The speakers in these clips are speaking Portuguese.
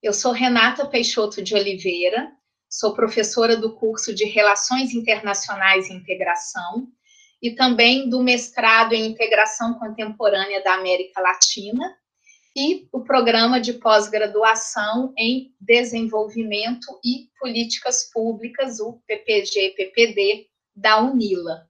Eu sou Renata Peixoto de Oliveira, sou professora do curso de Relações Internacionais e Integração e também do mestrado em Integração Contemporânea da América Latina e o programa de pós-graduação em Desenvolvimento e Políticas Públicas, o PPG-PPD, da UNILA.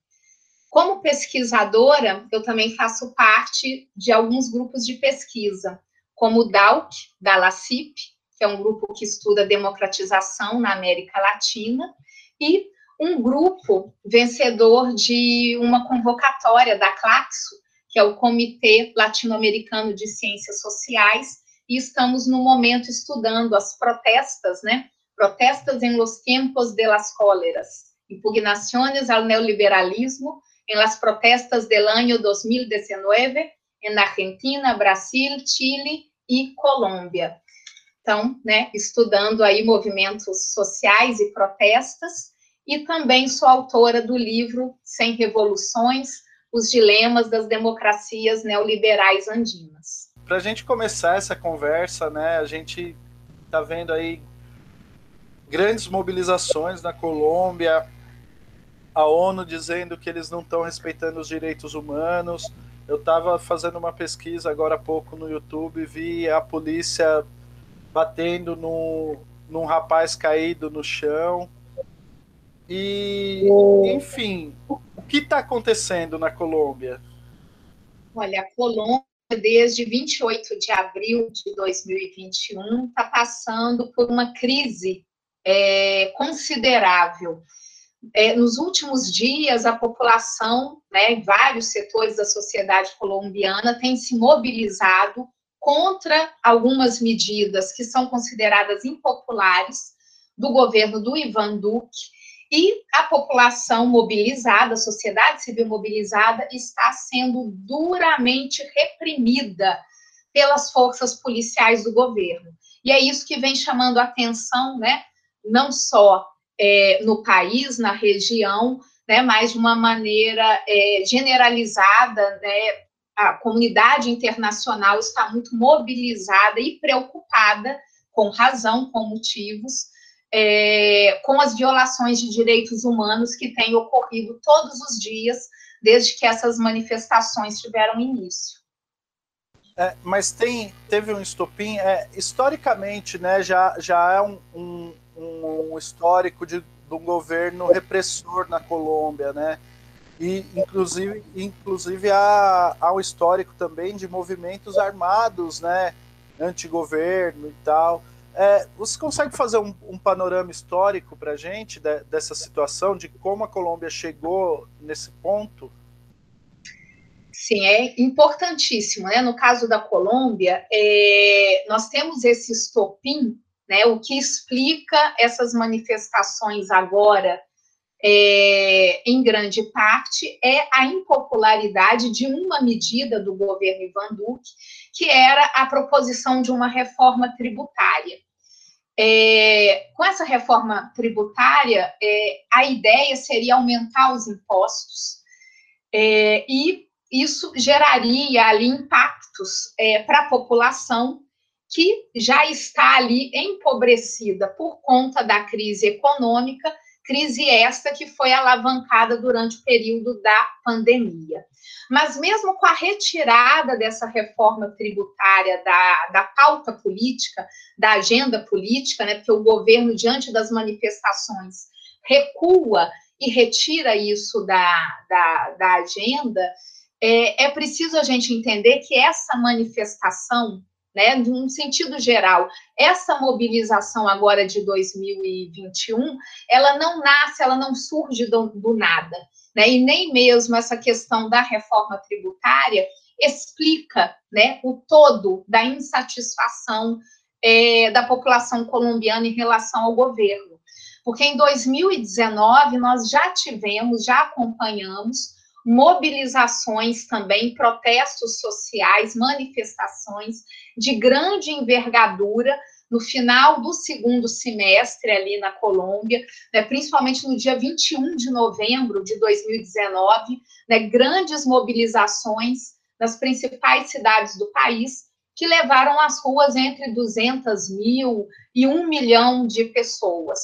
Como pesquisadora, eu também faço parte de alguns grupos de pesquisa, como o DALC, da LACIP, que é um grupo que estuda democratização na América Latina, e um grupo vencedor de uma convocatória da Claxo, que é o Comitê Latino-Americano de Ciências Sociais, e estamos no momento estudando as protestas, né? Protestas em los tiempos de las cóleras, impugnaciones al neoliberalismo en las protestas del año 2019 en Argentina, Brasil, Chile e Colômbia. Então, né, estudando aí movimentos sociais e protestas, e também sou autora do livro Sem Revoluções, os dilemas das democracias neoliberais andinas. Para a gente começar essa conversa, né, a gente está vendo aí grandes mobilizações na Colômbia, a ONU dizendo que eles não estão respeitando os direitos humanos. Eu estava fazendo uma pesquisa agora há pouco no YouTube, vi a polícia batendo no, num rapaz caído no chão. E, enfim, o que está acontecendo na Colômbia? Olha, a Colômbia, desde 28 de abril de 2021, está passando por uma crise é, considerável é, nos últimos dias, a população, né, vários setores da sociedade colombiana têm se mobilizado contra algumas medidas que são consideradas impopulares do governo do Ivan Duque, e a população mobilizada, a sociedade civil mobilizada, está sendo duramente reprimida pelas forças policiais do governo. E é isso que vem chamando a atenção, né, não só é, no país, na região, né, mas de uma maneira é, generalizada, né, a comunidade internacional está muito mobilizada e preocupada, com razão, com motivos, é, com as violações de direitos humanos que têm ocorrido todos os dias desde que essas manifestações tiveram início. É, mas tem, teve um estopim, é, historicamente, né, já, já é um, um, um histórico de, de um governo repressor na Colômbia, né? E, inclusive, inclusive há, há um histórico também de movimentos armados, né? Antigoverno e tal. É, você consegue fazer um, um panorama histórico para a gente de, dessa situação, de como a Colômbia chegou nesse ponto? Sim, é importantíssimo. Né? No caso da Colômbia, é, nós temos esse estopim né? O que explica essas manifestações agora, é, em grande parte, é a impopularidade de uma medida do governo Ivan Duque, que era a proposição de uma reforma tributária. É, com essa reforma tributária, é, a ideia seria aumentar os impostos é, e isso geraria ali impactos é, para a população que já está ali empobrecida por conta da crise econômica, crise esta que foi alavancada durante o período da pandemia. Mas mesmo com a retirada dessa reforma tributária da, da pauta política, da agenda política, né, porque o governo, diante das manifestações, recua e retira isso da, da, da agenda, é, é preciso a gente entender que essa manifestação né, num sentido geral, essa mobilização agora de 2021, ela não nasce, ela não surge do, do nada, né, e nem mesmo essa questão da reforma tributária explica, né, o todo da insatisfação é, da população colombiana em relação ao governo, porque em 2019 nós já tivemos, já acompanhamos mobilizações também, protestos sociais, manifestações de grande envergadura no final do segundo semestre ali na Colômbia, né, principalmente no dia 21 de novembro de 2019, né, grandes mobilizações nas principais cidades do país, que levaram às ruas entre 200 mil e 1 milhão de pessoas.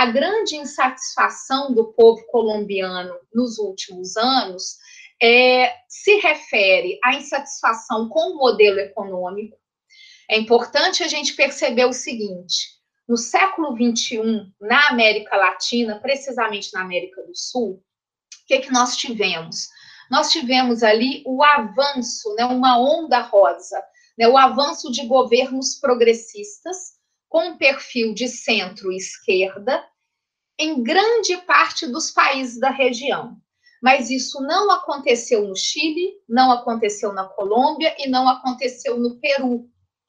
A grande insatisfação do povo colombiano nos últimos anos é, se refere à insatisfação com o modelo econômico. É importante a gente perceber o seguinte: no século XXI, na América Latina, precisamente na América do Sul, o que, que nós tivemos? Nós tivemos ali o avanço, né, uma onda rosa, né, o avanço de governos progressistas com perfil de centro-esquerda em grande parte dos países da região mas isso não aconteceu no Chile, não aconteceu na Colômbia e não aconteceu no Peru.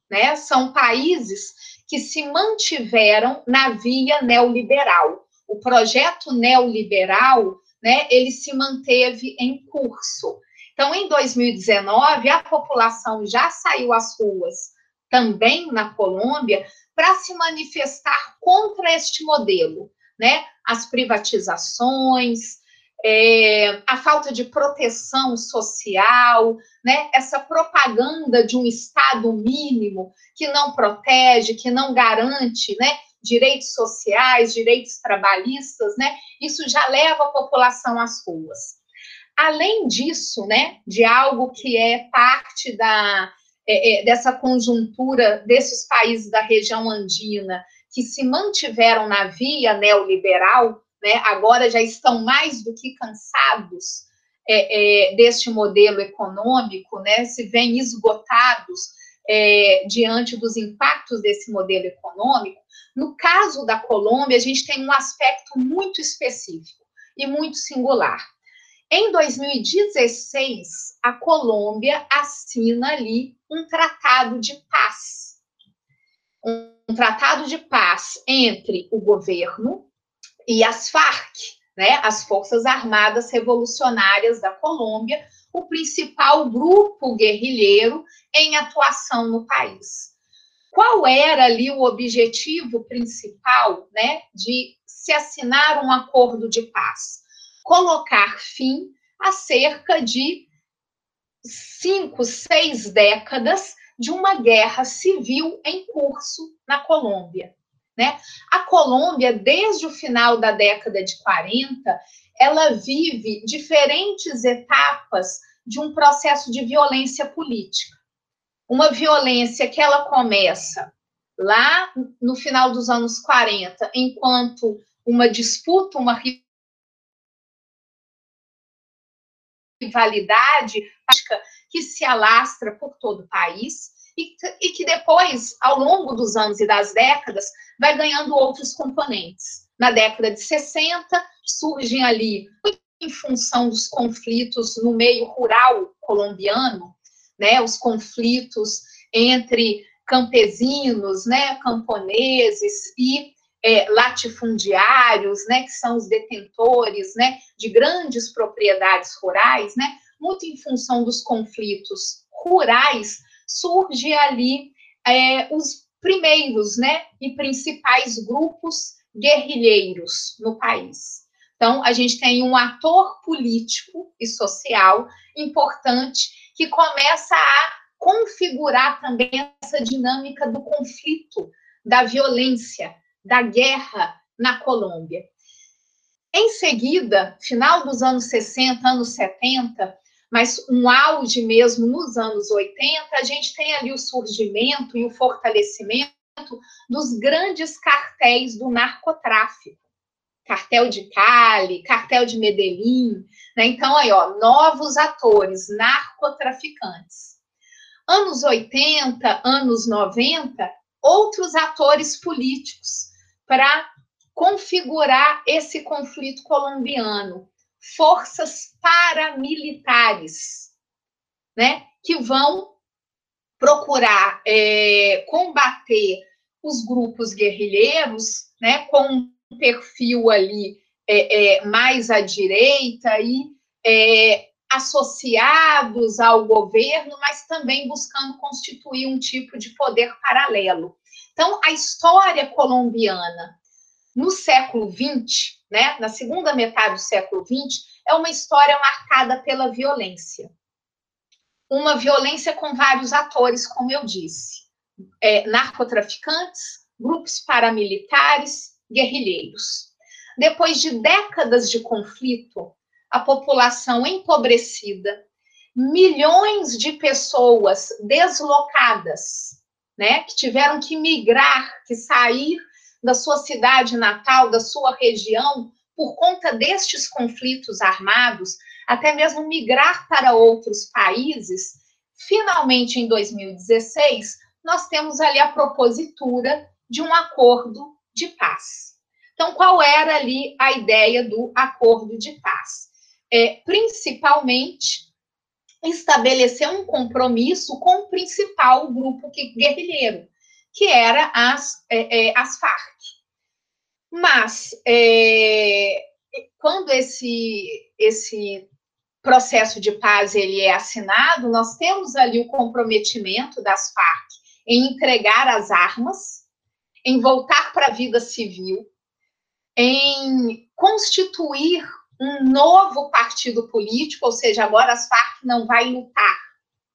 Né? São países que se mantiveram na via neoliberal. O projeto neoliberal, né, ele se manteve em curso. Então, em 2019, a população já saiu às ruas, também na Colômbia, para se manifestar contra este modelo, né? As privatizações, é, a falta de proteção social, né? essa propaganda de um Estado mínimo que não protege, que não garante né? direitos sociais, direitos trabalhistas, né? isso já leva a população às ruas. Além disso, né, de algo que é parte da, é, é, dessa conjuntura desses países da região andina que se mantiveram na via neoliberal, né, agora já estão mais do que cansados é, é, deste modelo econômico, né, se veem esgotados é, diante dos impactos desse modelo econômico. No caso da Colômbia, a gente tem um aspecto muito específico e muito singular. Em 2016, a Colômbia assina ali um tratado de paz. Um tratado de paz entre o governo e as Farc, né, as Forças Armadas Revolucionárias da Colômbia, o principal grupo guerrilheiro em atuação no país. Qual era ali o objetivo principal, né, de se assinar um acordo de paz? Colocar fim a cerca de cinco, seis décadas de uma guerra civil em curso na Colômbia. Né? A Colômbia, desde o final da década de 40, ela vive diferentes etapas de um processo de violência política. Uma violência que ela começa lá no final dos anos 40, enquanto uma disputa, uma rivalidade que se alastra por todo o país e, que depois, ao longo dos anos e das décadas, vai ganhando outros componentes. Na década de 60, surgem ali, em função dos conflitos no meio rural colombiano, né, os conflitos entre campesinos, né, camponeses e é, latifundiários, né, que são os detentores, né, de grandes propriedades rurais, né, muito em função dos conflitos rurais, surge ali é, os primeiros, né, e principais grupos guerrilheiros no país. Então, a gente tem um ator político e social importante que começa a configurar também essa dinâmica do conflito, da violência, da guerra na Colômbia. Em seguida, final dos anos 60, anos 70, mas um auge mesmo nos anos 80, a gente tem ali o surgimento e o fortalecimento dos grandes cartéis do narcotráfico. Cartel de Cali, cartel de Medellín, né? Então, aí, ó, novos atores, narcotraficantes. Anos 80, anos 90, outros atores políticos para configurar esse conflito colombiano, forças paramilitares, né, que vão procurar é, combater os grupos guerrilheiros, né, com um perfil ali é, é, mais à direita e é, associados ao governo, mas também buscando constituir um tipo de poder paralelo. Então, a história colombiana no século XX, né, na segunda metade do século XX, é uma história marcada pela violência. uma violência com vários atores, como eu disse, é, narcotraficantes, grupos paramilitares, guerrilheiros. Depois de décadas de conflito, a população empobrecida, milhões de pessoas deslocadas, né, que tiveram que migrar, que sair da sua cidade natal, da sua região, por conta destes conflitos armados, até mesmo migrar para outros países, finalmente em 2016, nós temos ali a propositura de um acordo de paz. Então, qual era ali a ideia do acordo de paz? É, principalmente estabelecer um compromisso com o principal grupo guerrilheiro, que era as, é, é, as Farc. Mas, é, quando esse, esse processo de paz ele é assinado, nós temos ali o comprometimento das Farc em entregar as armas, em voltar para a vida civil, em constituir um novo partido político, ou seja, agora as Farc não vai lutar,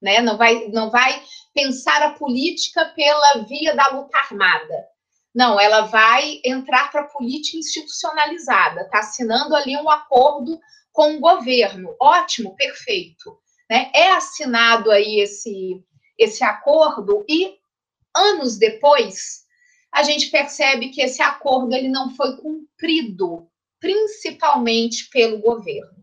né? Não vai, não vai pensar a política pela via da luta armada. Não, ela vai entrar para a política institucionalizada, está assinando ali um acordo com o governo. Ótimo, perfeito. Né? É assinado aí esse, esse acordo e anos depois a gente percebe que esse acordo ele não foi cumprido principalmente pelo governo.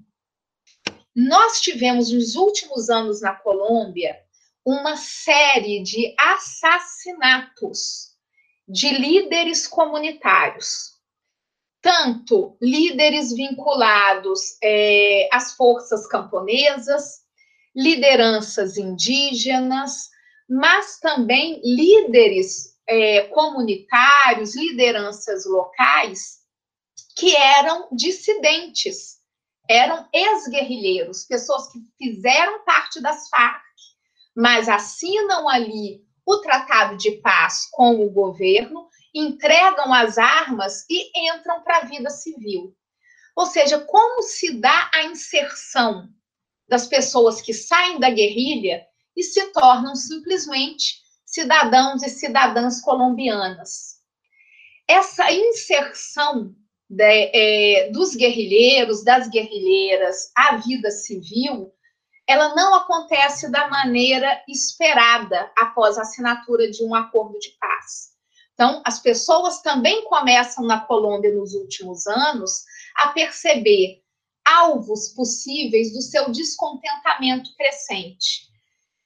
Nós tivemos nos últimos anos na Colômbia uma série de assassinatos de líderes comunitários, tanto líderes vinculados é, às forças camponesas, lideranças indígenas, mas também líderes é, comunitários, lideranças locais que eram dissidentes, eram ex-guerrilheiros, pessoas que fizeram parte das Farc, mas assinam ali o tratado de paz com o governo, entregam as armas e entram para a vida civil. Ou seja, como se dá a inserção das pessoas que saem da guerrilha e se tornam simplesmente cidadãos e cidadãs colombianas. Essa inserção de, é, dos guerrilheiros, das guerrilheiras à vida civil, ela não acontece da maneira esperada após a assinatura de um acordo de paz. Então, as pessoas também começam na Colômbia nos últimos anos a perceber alvos possíveis do seu descontentamento crescente.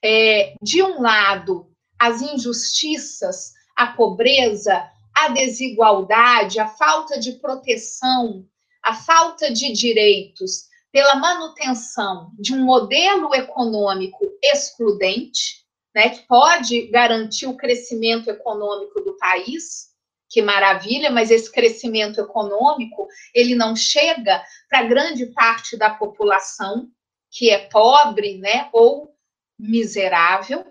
É, de um lado, as injustiças, a pobreza, a desigualdade, a falta de proteção, a falta de direitos pela manutenção de um modelo econômico excludente, né, que pode garantir o crescimento econômico do país, que maravilha, mas esse crescimento econômico, ele não chega para grande parte da população que é pobre, né, ou miserável,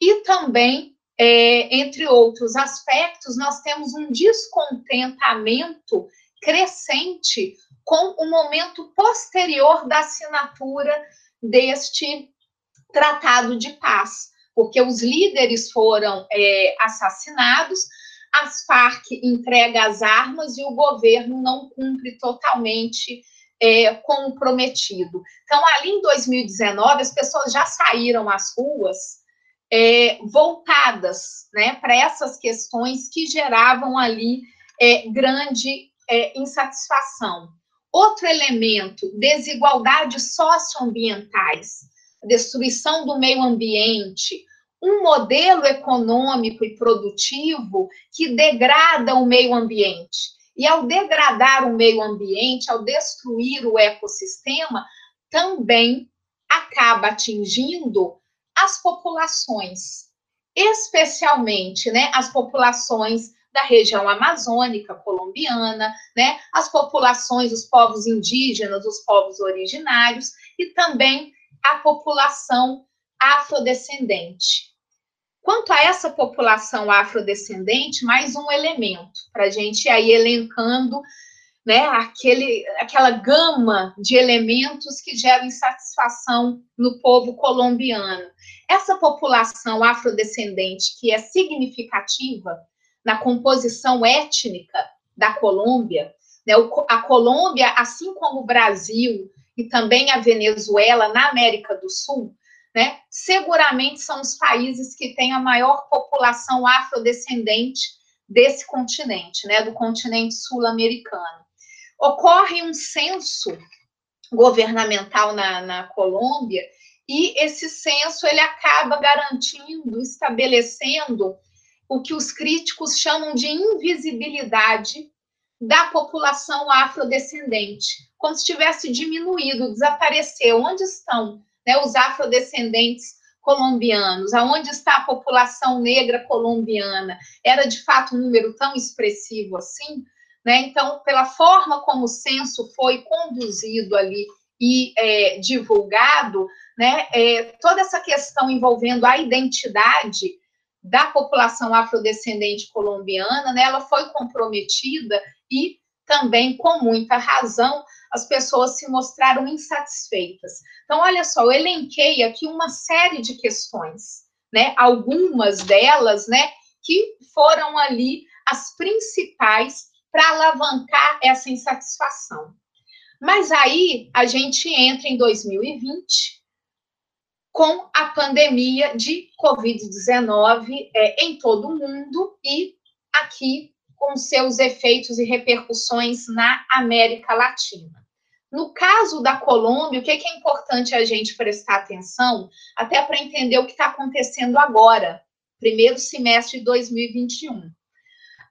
e também é, entre outros aspectos, nós temos um descontentamento crescente com o momento posterior da assinatura deste tratado de paz, porque os líderes foram é, assassinados, as Farc entrega as armas e o governo não cumpre totalmente é, com o prometido. Então, ali em 2019, as pessoas já saíram às ruas é, voltadas né, para essas questões que geravam ali é, grande é, insatisfação. Outro elemento, desigualdades socioambientais, destruição do meio ambiente, um modelo econômico e produtivo que degrada o meio ambiente. E ao degradar o meio ambiente, ao destruir o ecossistema, também acaba atingindo as populações, especialmente né, as populações da região amazônica colombiana, né, as populações, os povos indígenas, os povos originários e também a população afrodescendente. Quanto a essa população afrodescendente, mais um elemento para a gente ir aí elencando né, aquele, aquela gama de elementos que geram insatisfação no povo colombiano. Essa população afrodescendente, que é significativa na composição étnica da Colômbia, né, a Colômbia, assim como o Brasil e também a Venezuela na América do Sul, né, seguramente são os países que têm a maior população afrodescendente desse continente, né, do continente sul-americano. Ocorre um censo governamental na, na Colômbia e esse censo ele acaba garantindo, estabelecendo o que os críticos chamam de invisibilidade da população afrodescendente, como se tivesse diminuído, desapareceu. Onde estão né, os afrodescendentes colombianos? Aonde está a população negra colombiana? Era de fato um número tão expressivo assim? Né? Então, pela forma como o censo foi conduzido ali e é, divulgado, né, é, toda essa questão envolvendo a identidade da população afrodescendente colombiana, né, ela foi comprometida e também, com muita razão, as pessoas se mostraram insatisfeitas. Então, olha só, eu elenquei aqui uma série de questões, né? Algumas delas, né, que foram ali as principais para alavancar essa insatisfação. Mas aí a gente entra em 2020 com a pandemia de Covid-19 é, em todo o mundo e aqui com seus efeitos e repercussões na América Latina. No caso da Colômbia, o que é importante a gente prestar atenção, até para entender o que está acontecendo agora, primeiro semestre de 2021.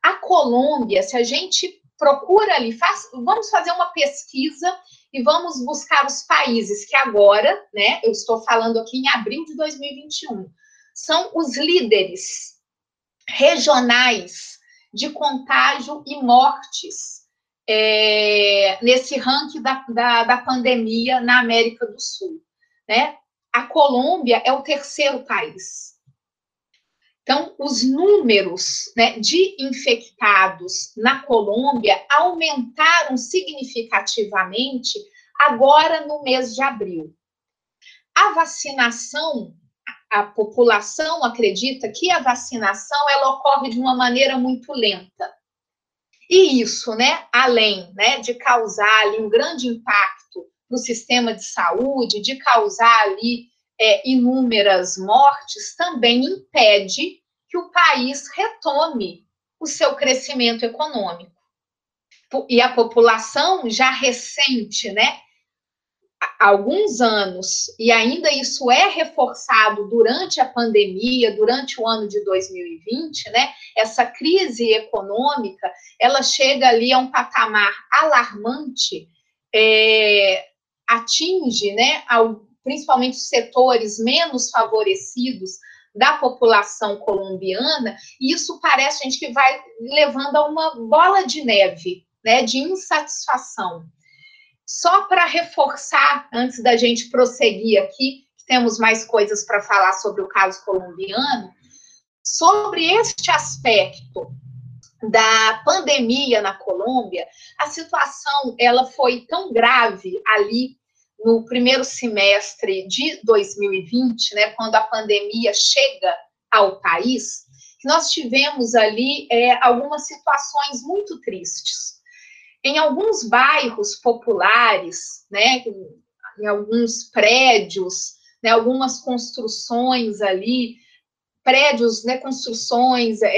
A Colômbia, se a gente procura ali, faz, vamos fazer uma pesquisa e vamos buscar os países que agora, né, eu estou falando aqui em abril de 2021, são os líderes regionais de contágio e mortes é, nesse ranking da, da, da pandemia na América do Sul, né? A Colômbia é o terceiro país. Então, os números né, de infectados na Colômbia aumentaram significativamente agora no mês de abril. A vacinação, a população acredita que a vacinação ela ocorre de uma maneira muito lenta. E isso, né, além né, de causar ali um grande impacto no sistema de saúde, de causar ali é, inúmeras mortes, também impede que o país retome o seu crescimento econômico. E a população já recente, né, alguns anos, e ainda isso é reforçado durante a pandemia, durante o ano de 2020, né, essa crise econômica, ela chega ali a um patamar alarmante, é, atinge, né, ao, principalmente os setores menos favorecidos da população colombiana, e isso parece, gente, que vai levando a uma bola de neve, né, de insatisfação. Só para reforçar, antes da gente prosseguir aqui, temos mais coisas para falar sobre o caso colombiano, sobre este aspecto da pandemia na Colômbia, a situação ela foi tão grave ali no primeiro semestre de 2020, né, quando a pandemia chega ao país, que nós tivemos ali é, algumas situações muito tristes. Em alguns bairros populares, né, em alguns prédios, né, algumas construções ali, prédios, né, construções é,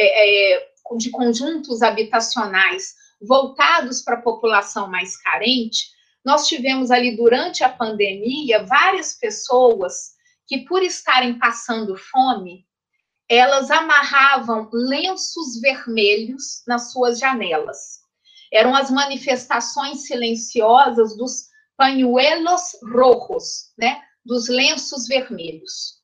é, de conjuntos habitacionais voltados para a população mais carente, nós tivemos ali durante a pandemia várias pessoas que, por estarem passando fome, elas amarravam lenços vermelhos nas suas janelas. Eram as manifestações silenciosas dos pañuelos rojos, né? Dos lenços vermelhos.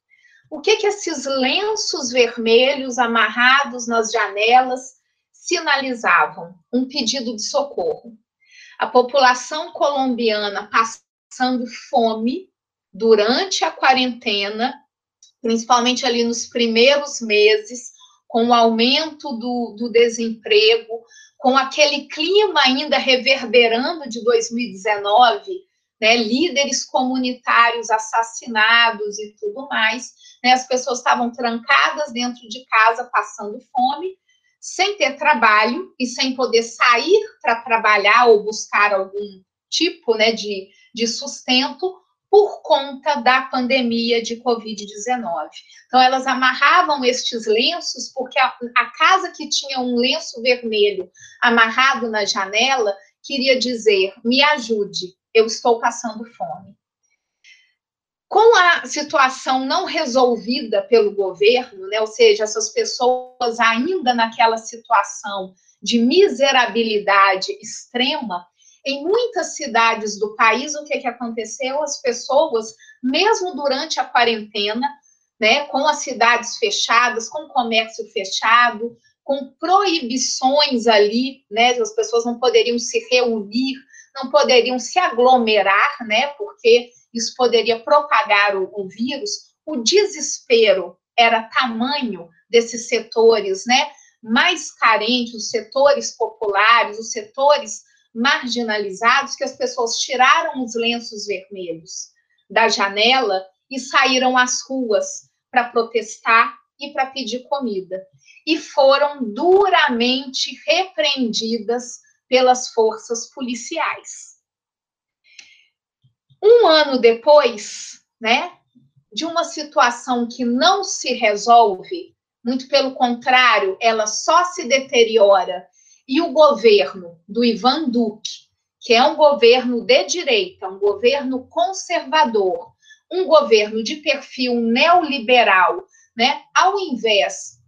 O que que esses lenços vermelhos amarrados nas janelas sinalizavam? Um pedido de socorro a população colombiana passando fome durante a quarentena, principalmente ali nos primeiros meses, com o aumento do, do desemprego, com aquele clima ainda reverberando de 2019, né, líderes comunitários assassinados e tudo mais, né, as pessoas estavam trancadas dentro de casa, passando fome, sem ter trabalho e sem poder sair para trabalhar ou buscar algum tipo né, de, de sustento, por conta da pandemia de Covid-19. Então, elas amarravam estes lenços, porque a, a, casa que tinha um lenço vermelho amarrado na janela queria dizer: me ajude, eu estou passando fome. Com a situação não resolvida pelo governo, né, ou seja, essas pessoas ainda naquela situação de miserabilidade extrema, em muitas cidades do país, o que, que aconteceu? As pessoas, mesmo durante a quarentena, né, com as cidades fechadas, com o comércio fechado, com proibições ali, né, as pessoas não poderiam se reunir, não poderiam se aglomerar, né, porque isso poderia propagar o, o vírus. O desespero era tamanho desses setores, né, mais carentes, os setores populares, os setores marginalizados que as pessoas tiraram os lenços vermelhos da janela e saíram às ruas para protestar e para pedir comida. E foram duramente repreendidas pelas forças policiais. Um ano depois, né, de uma situação que não se resolve, muito pelo contrário, ela só se deteriora e o governo do Ivan Duque, que é um governo de direita, um governo conservador, um governo de perfil neoliberal, né? Ao invés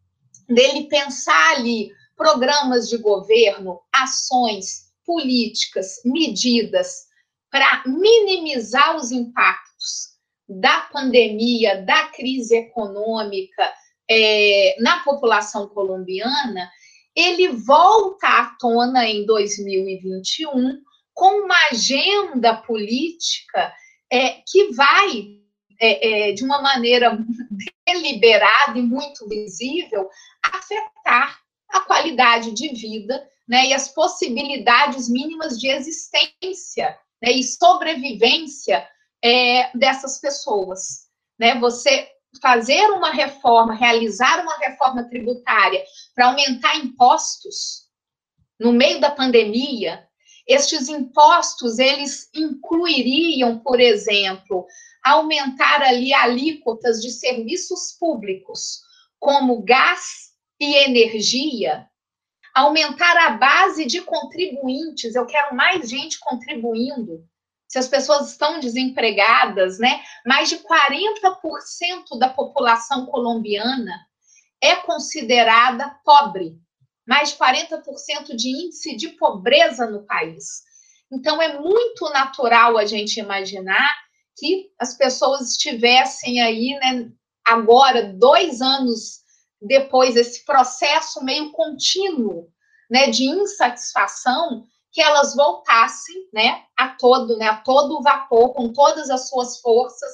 dele pensar ali programas de governo, ações, políticas, medidas para minimizar os impactos da pandemia, da crise econômica é, na população colombiana, ele volta à tona em 2021 com uma agenda política é, que vai, é, é, de uma maneira deliberada e muito visível, afetar a qualidade de vida né, e as possibilidades mínimas de existência né, e sobrevivência é, dessas pessoas. Né? Você fazer uma reforma, realizar uma reforma tributária para aumentar impostos no meio da pandemia, estes impostos eles incluiriam, por exemplo, aumentar ali alíquotas de serviços públicos, como gás e energia, aumentar a base de contribuintes, eu quero mais gente contribuindo se as pessoas estão desempregadas, né? Mais de 40% da população colombiana é considerada pobre. Mais de 40% de índice de pobreza no país. Então, é muito natural a gente imaginar que as pessoas estivessem aí, né, agora, dois anos depois, esse processo meio contínuo, né, de insatisfação, que elas voltassem, né, a todo, né, a todo vapor, com todas as suas forças,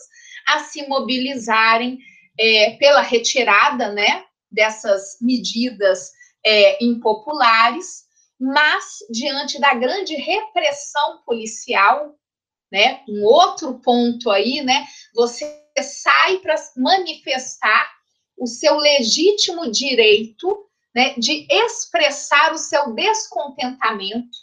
a se mobilizarem é, pela retirada, né, dessas medidas é, impopulares, mas diante da grande repressão policial, né, um outro ponto aí, né, você sai para manifestar o seu legítimo direito, né, de expressar o seu descontentamento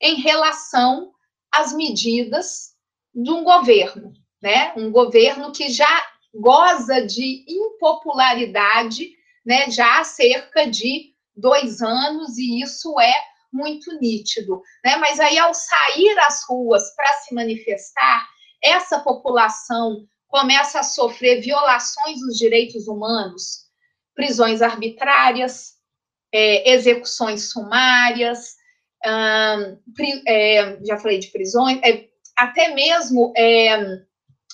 em relação às medidas de um governo, né? Um governo que já goza de impopularidade, né? Já há cerca de dois anos e isso é muito nítido, né? Mas aí ao sair às ruas para se manifestar, essa população começa a sofrer violações dos direitos humanos, prisões arbitrárias, é, execuções sumárias, é, já falei de prisões, é, até mesmo é,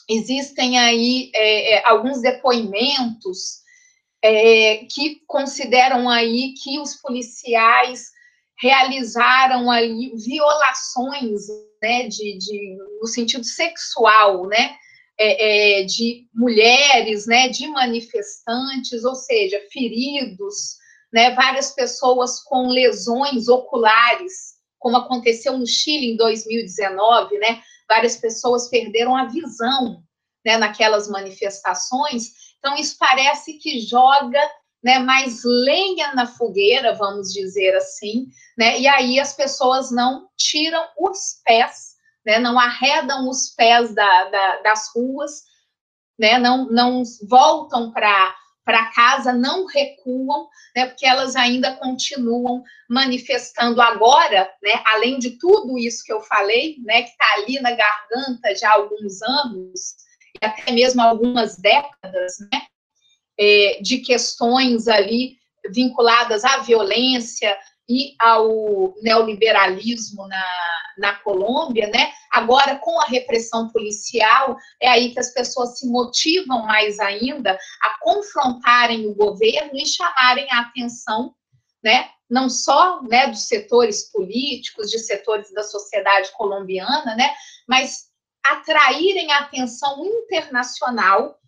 existem aí é, é, alguns depoimentos que consideram aí que os policiais realizaram aí violações, né, de, de no sentido sexual, né, de mulheres, né, de manifestantes, ou seja, feridos, né, várias pessoas com lesões oculares, como aconteceu no Chile em 2019, né, várias pessoas perderam a visão né, naquelas manifestações. Então, isso parece que joga né, mais lenha na fogueira, vamos dizer assim, né, e aí as pessoas não tiram os pés, né, não arredam os pés da, da, das ruas, né, não, não voltam para para casa, não recuam, né, porque elas ainda continuam manifestando agora, né, além de tudo isso que eu falei, né, que está ali na garganta já há alguns anos, e até mesmo algumas décadas, né, é, de questões ali vinculadas à violência e ao neoliberalismo na, na Colômbia, né? Agora, com a repressão policial, é aí que as pessoas se motivam mais ainda a confrontarem o governo e chamarem a atenção, né? Não só né, dos setores políticos, de setores da sociedade colombiana, né? Mas atraírem a atenção internacional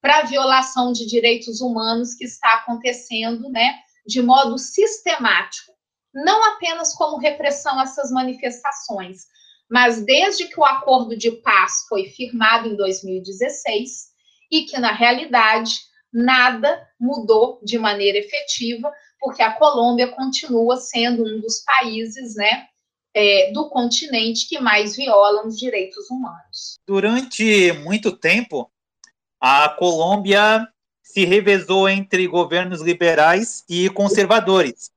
para a violação de direitos humanos que está acontecendo, né, de modo sistemático, não apenas como repressão a essas manifestações, mas desde que o acordo de paz foi firmado em 2016 e que na realidade nada mudou de maneira efetiva, porque a Colômbia continua sendo um dos países, né, é, do continente que mais violam os direitos humanos. Durante muito tempo, a Colômbia se revezou entre governos liberais e conservadores.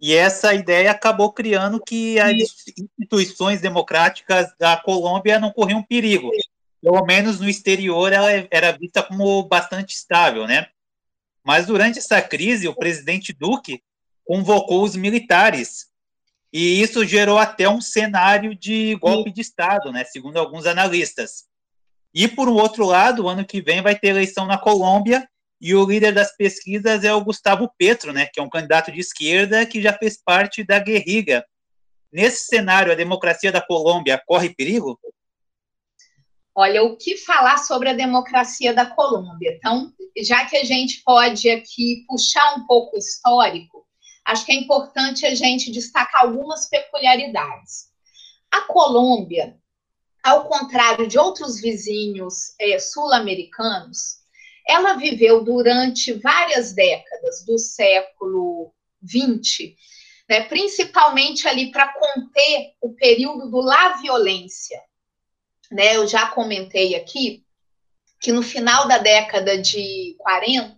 E essa ideia acabou criando que as instituições democráticas da Colômbia não corriam perigo. Pelo menos no exterior ela era vista como bastante estável, né? Mas durante essa crise, o presidente Duque convocou os militares. E isso gerou até um cenário de golpe de Estado, né? Segundo alguns analistas. E, por um outro lado, o ano que vem vai ter eleição na Colômbia e o líder das pesquisas é o Gustavo Petro, né, que é um candidato de esquerda que já fez parte da guerrilha. Nesse cenário, a democracia da Colômbia corre perigo? Olha, o que falar sobre a democracia da Colômbia? Então, já que a gente pode aqui puxar um pouco o histórico, acho que é importante a gente destacar algumas peculiaridades. A Colômbia, ao contrário de outros vizinhos é, sul-americanos, ela viveu durante várias décadas do século XX, né, principalmente ali para conter o período do La Violência. Né, eu já comentei aqui que no final da década de 40,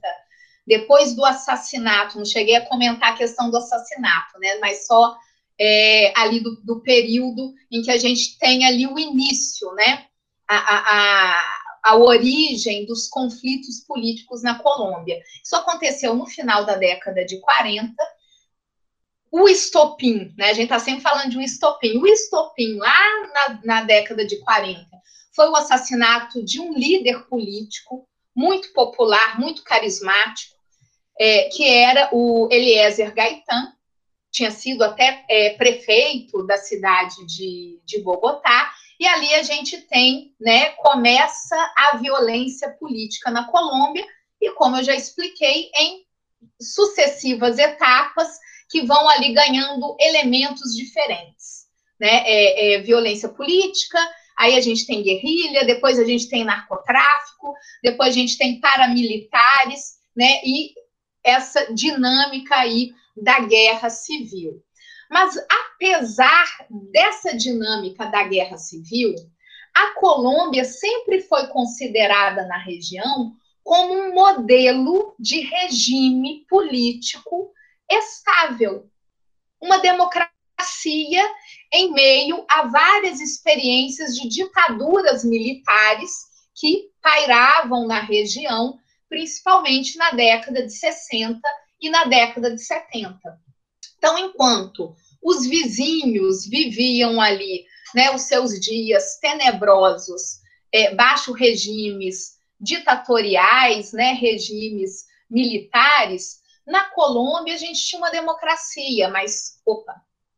depois do assassinato, não cheguei a comentar a questão do assassinato, né, mas só é, ali do, do, período em que a gente tem ali o início, né? A, a, a, origem dos conflitos políticos na Colômbia. Isso aconteceu no final da década de 40. O estopim, né? A gente está sempre falando de um estopim. O estopim, lá na, na década de 40, foi o assassinato de um líder político muito popular, muito carismático, é, que era o Eliezer Gaetan, tinha sido até é, prefeito da cidade de, de Bogotá, e ali a gente tem, né, começa a violência política na Colômbia, e como eu já expliquei, em sucessivas etapas que vão ali ganhando elementos diferentes, né, é, é, violência política, aí a gente tem guerrilha, depois a gente tem narcotráfico, depois a gente tem paramilitares, né, e essa dinâmica aí da guerra civil. Mas, apesar dessa dinâmica da guerra civil, a Colômbia sempre foi considerada na região como um modelo de regime político estável, uma democracia em meio a várias experiências de ditaduras militares que pairavam na região, principalmente na década de 60 e na década de 70. Então, enquanto os vizinhos viviam ali né, os seus dias tenebrosos, é, baixo regimes ditatoriais, né, regimes militares, na Colômbia a gente tinha uma democracia, mas, opa,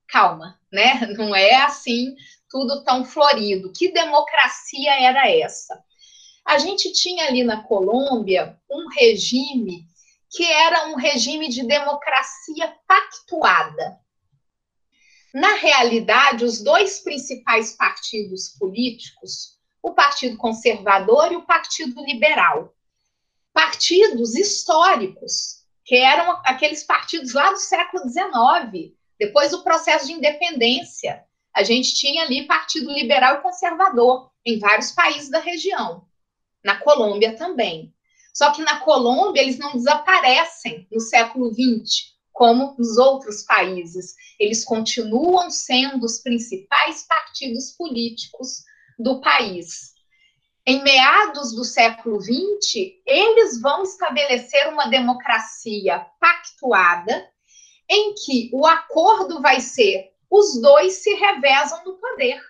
calma, né? Não é assim tudo tão florido. Que democracia era essa? A gente tinha ali na Colômbia um regime que era um regime de democracia pactuada. Na realidade, os dois principais partidos políticos, o Partido Conservador e o Partido Liberal, partidos históricos, que eram aqueles partidos lá do século XIX, depois do processo de independência. A gente tinha ali Partido Liberal e Conservador em vários países da região, na Colômbia também. Só que na Colômbia eles não desaparecem no século XX, como nos outros países. Eles continuam sendo os principais partidos políticos do país. Em meados do século XX, eles vão estabelecer uma democracia pactuada, em que o acordo vai ser os dois se revezam no poder.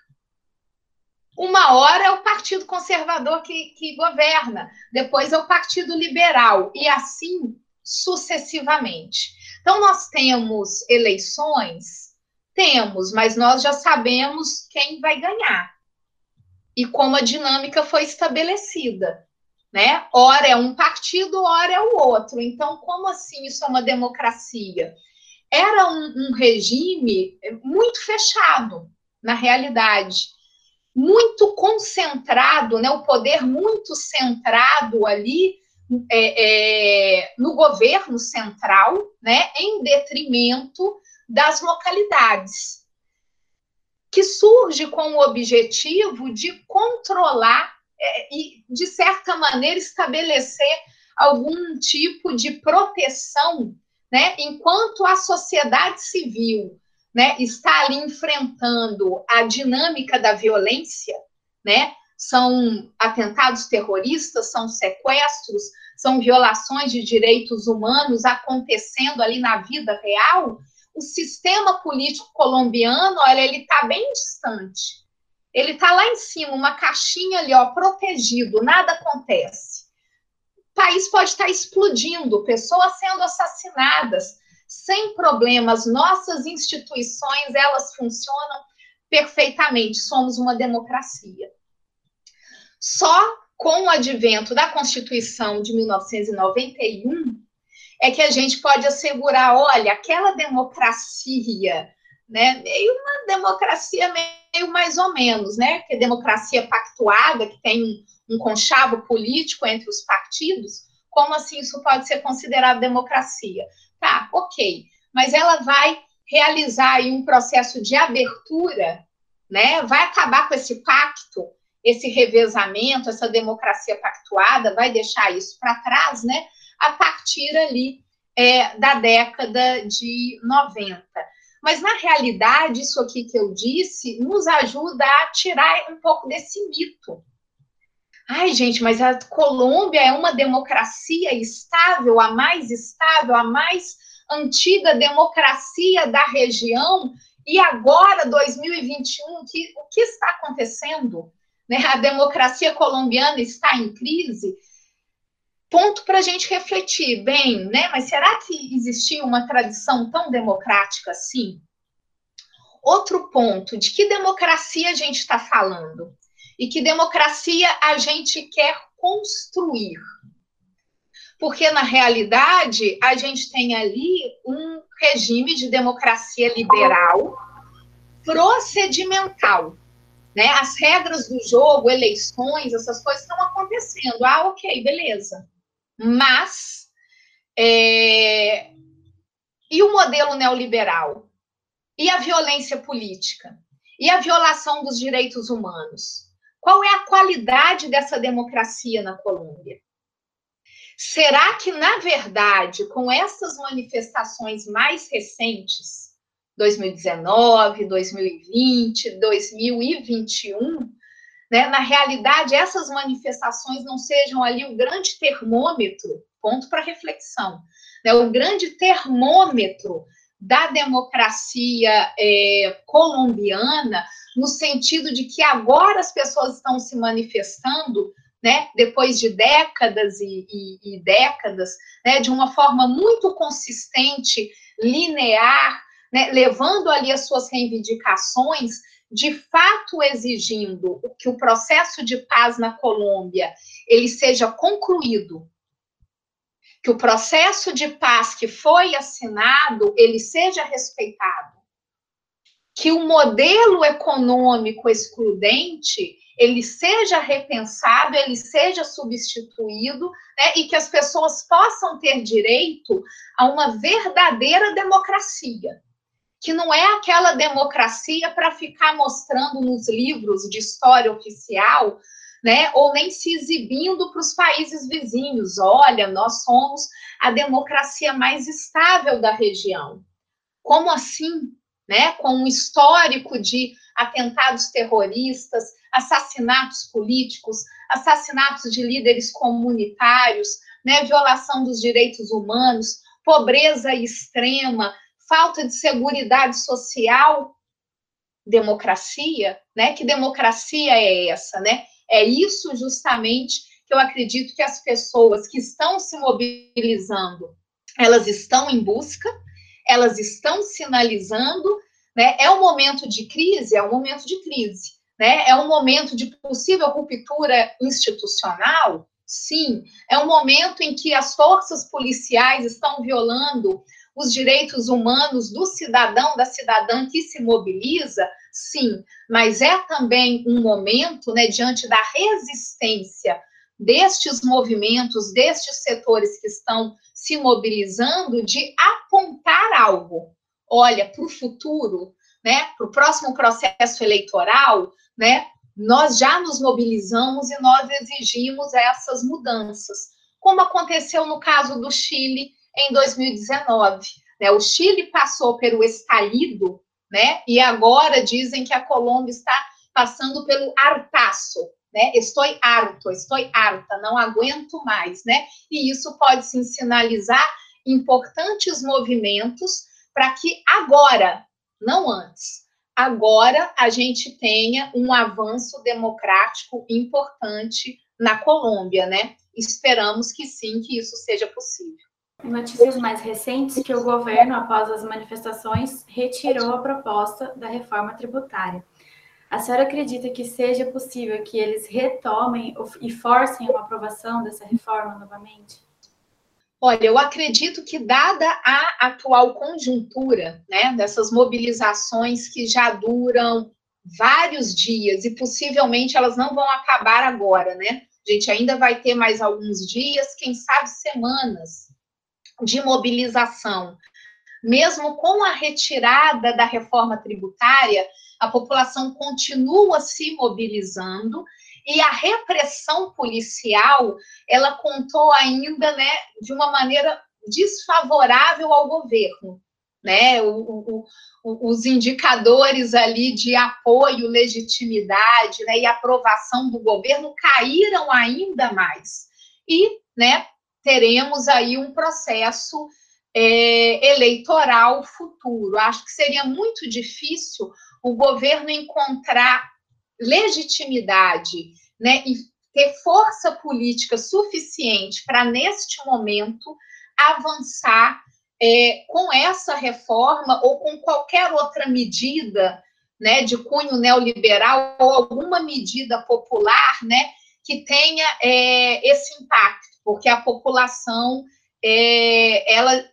Uma hora é o Partido Conservador que, que governa, depois é o Partido Liberal, e assim sucessivamente. Então, nós temos eleições? Temos, mas nós já sabemos quem vai ganhar e como a dinâmica foi estabelecida. Né? Ora é um partido, ora é o outro. Então, como assim isso é uma democracia? Era um, um regime muito fechado, na realidade muito concentrado, né, o poder muito centrado ali é, é, no governo central, né, em detrimento das localidades, que surge com o objetivo de controlar é, e, de certa maneira, estabelecer algum tipo de proteção, né, enquanto a sociedade civil né, está ali enfrentando a dinâmica da violência, né? São atentados terroristas, são sequestros, são violações de direitos humanos acontecendo ali na vida real. O sistema político colombiano, olha, ele está bem distante. Ele está lá em cima, uma caixinha ali, ó, protegido, nada acontece. O país pode estar explodindo, pessoas sendo assassinadas, sem problemas. Nossas instituições, elas funcionam perfeitamente. Somos uma democracia. Só com o advento da Constituição de 1991 é que a gente pode assegurar, olha, aquela democracia, né, meio uma democracia meio mais ou menos, né, que é democracia pactuada, que tem um conchavo político entre os partidos, como assim isso pode ser considerado democracia? Tá, ok. Mas ela vai realizar aí um processo de abertura, né? Vai acabar com esse pacto, esse revezamento, essa democracia pactuada, vai deixar isso para trás, né? A partir ali é, da década de 90. Mas, na realidade, isso aqui que eu disse nos ajuda a tirar um pouco desse mito. Ai, gente, mas a Colômbia é uma democracia estável, a mais estável, a mais antiga democracia da região, e agora, 2021, que, o que está acontecendo? Né? A democracia colombiana está em crise? Ponto para a gente refletir, bem, né? Mas será que existia uma tradição tão democrática assim? Outro ponto, de que democracia a gente está falando? E que democracia a gente quer construir. Porque, na realidade, a gente tem ali um regime de democracia liberal procedimental. Né? As regras do jogo, eleições, essas coisas estão acontecendo. Ah, ok, beleza. Mas, é... e o modelo neoliberal? E a violência política? E a violação dos direitos humanos? Qual é a qualidade dessa democracia na Colômbia? Será que, na verdade, com essas manifestações mais recentes, 2019, 2020, 2021, né, na realidade, essas manifestações não sejam ali o grande termômetro, ponto para reflexão, né, o grande termômetro da democracia é, colombiana no sentido de que agora as pessoas estão se manifestando, né, depois de décadas e, e, e décadas, né, de uma forma muito consistente, linear, né, levando ali as suas reivindicações, de fato exigindo que o processo de paz na Colômbia ele seja concluído, que o processo de paz que foi assinado, ele seja respeitado. Que o modelo econômico excludente, ele seja repensado, ele seja substituído, né, e que as pessoas possam ter direito a uma verdadeira democracia, que não é aquela democracia para ficar mostrando nos livros de história oficial, né, ou nem se exibindo para os países vizinhos. Olha, nós somos a democracia mais estável da região. Como assim? Né, com um histórico de atentados terroristas, assassinatos políticos, assassinatos de líderes comunitários, né, violação dos direitos humanos, pobreza extrema, falta de segurança social, democracia, né? Que democracia é essa, né? É isso justamente que eu acredito que as pessoas que estão se mobilizando, elas estão em busca, elas estão sinalizando, né? É um momento de crise, é um momento de crise, né? É um momento de possível ruptura institucional, sim. É um momento em que as forças policiais estão violando os direitos humanos do cidadão, da cidadã que se mobiliza, sim, mas é também um momento, né, diante da resistência destes movimentos, destes setores que estão se mobilizando, de apontar algo. Olha, para o futuro, né, para o próximo processo eleitoral, né, nós já nos mobilizamos e nós exigimos essas mudanças, como aconteceu no caso do Chile em 2019. Né? O Chile passou pelo estalido, né? E agora dizem que a Colômbia está passando pelo hartaço, né? Estou harto, estou harta, não aguento mais, né? E isso pode sinalizar importantes movimentos para que agora, não antes, agora a gente tenha um avanço democrático importante na Colômbia, né? Esperamos que sim, que isso seja possível notícias mais recentes que o governo, após as manifestações, retirou a proposta da reforma tributária. A senhora acredita que seja possível que eles retomem e forcem uma aprovação dessa reforma novamente? Olha, eu acredito que, dada a atual conjuntura, né, dessas mobilizações que já duram vários dias e possivelmente elas não vão acabar agora, né? A gente ainda vai ter mais alguns dias, quem sabe semanas, de mobilização. Mesmo com a retirada da reforma tributária, a população continua se mobilizando e a repressão policial, ela contou ainda, né, de uma maneira desfavorável ao governo, né, o, o, os indicadores ali de apoio, legitimidade, né, e aprovação do governo caíram ainda mais. E, né, teremos aí um processo é, eleitoral futuro. Acho que seria muito difícil o governo encontrar legitimidade né, e ter força política suficiente para, neste momento, avançar é, com essa reforma ou com qualquer outra medida né, de cunho neoliberal ou alguma medida popular né, que tenha é, esse impacto porque a população é, ela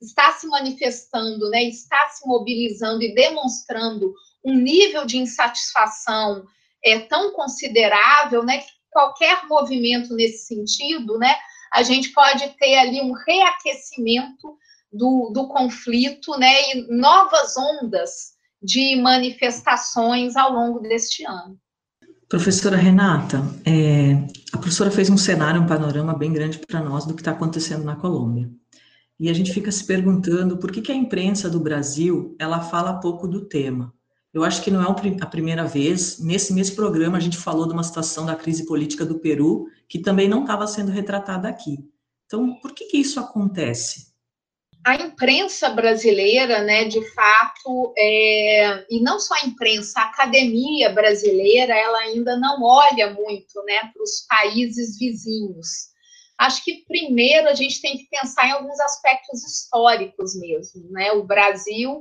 está se manifestando, né, está se mobilizando e demonstrando um nível de insatisfação é, tão considerável, né, que qualquer movimento nesse sentido, né, a gente pode ter ali um reaquecimento do, do conflito, né, e novas ondas de manifestações ao longo deste ano. Professora Renata, é, a professora fez um cenário, um panorama bem grande para nós do que está acontecendo na Colômbia. E a gente fica se perguntando por que, que a imprensa do Brasil ela fala pouco do tema. Eu acho que não é a primeira vez. Nesse mesmo programa, a gente falou de uma situação da crise política do Peru, que também não estava sendo retratada aqui. Então, por que, que isso acontece? A imprensa brasileira, né, de fato, é, e não só a imprensa, a academia brasileira, ela ainda não olha muito, né, para os países vizinhos. Acho que primeiro a gente tem que pensar em alguns aspectos históricos mesmo, né? O Brasil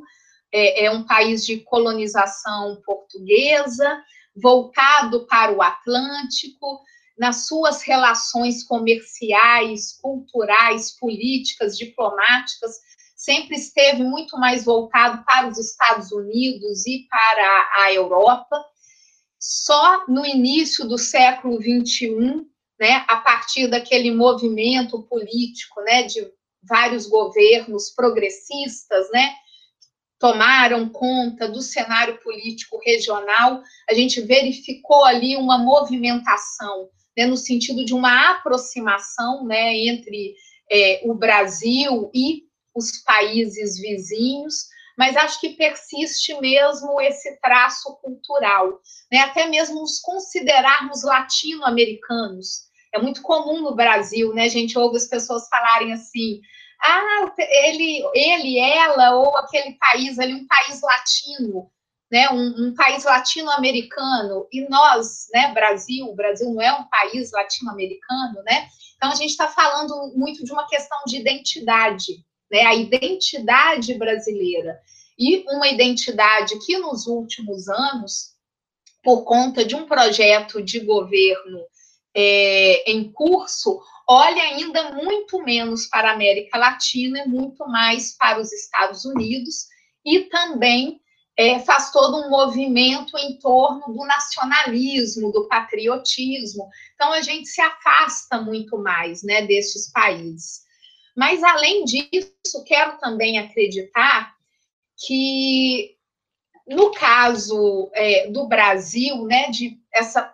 é, é um país de colonização portuguesa, voltado para o Atlântico, nas suas relações comerciais, culturais, políticas, diplomáticas, sempre esteve muito mais voltado para os Estados Unidos e para a Europa. Só no início do século XXI, né, a partir daquele movimento político, né, de vários governos progressistas, né, tomaram conta do cenário político regional, a gente verificou ali uma movimentação, né, no sentido de uma aproximação né, entre é, o Brasil e os países vizinhos, mas acho que persiste mesmo esse traço cultural, né, até mesmo nos considerarmos latino-americanos. É muito comum no Brasil, né? A gente ouve as pessoas falarem assim: ah, ele, ele, ela, ou aquele país ali, um país latino, né, um, um país latino-americano, e nós, né, Brasil, o Brasil não é um país latino-americano, né, então a gente está falando muito de uma questão de identidade, né, a identidade brasileira, e uma identidade que nos últimos anos, por conta de um projeto de governo é, em curso, olha ainda muito menos para a América Latina e muito mais para os Estados Unidos, e também é, faz todo um movimento em torno do nacionalismo, do patriotismo. Então, a gente se afasta muito mais né, desses países. Mas, além disso, quero também acreditar que, no caso é, do Brasil, né, de essa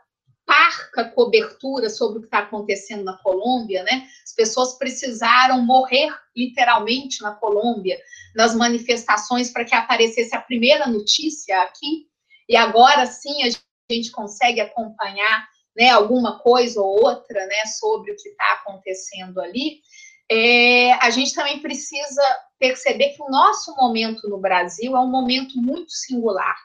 parca cobertura sobre o que está acontecendo na Colômbia, né? As pessoas precisaram morrer literalmente na Colômbia, nas manifestações, para que aparecesse a primeira notícia aqui, e agora sim a gente consegue acompanhar né, alguma coisa ou outra né, sobre o que está acontecendo ali. É, a gente também precisa perceber que o nosso momento no Brasil é um momento muito singular.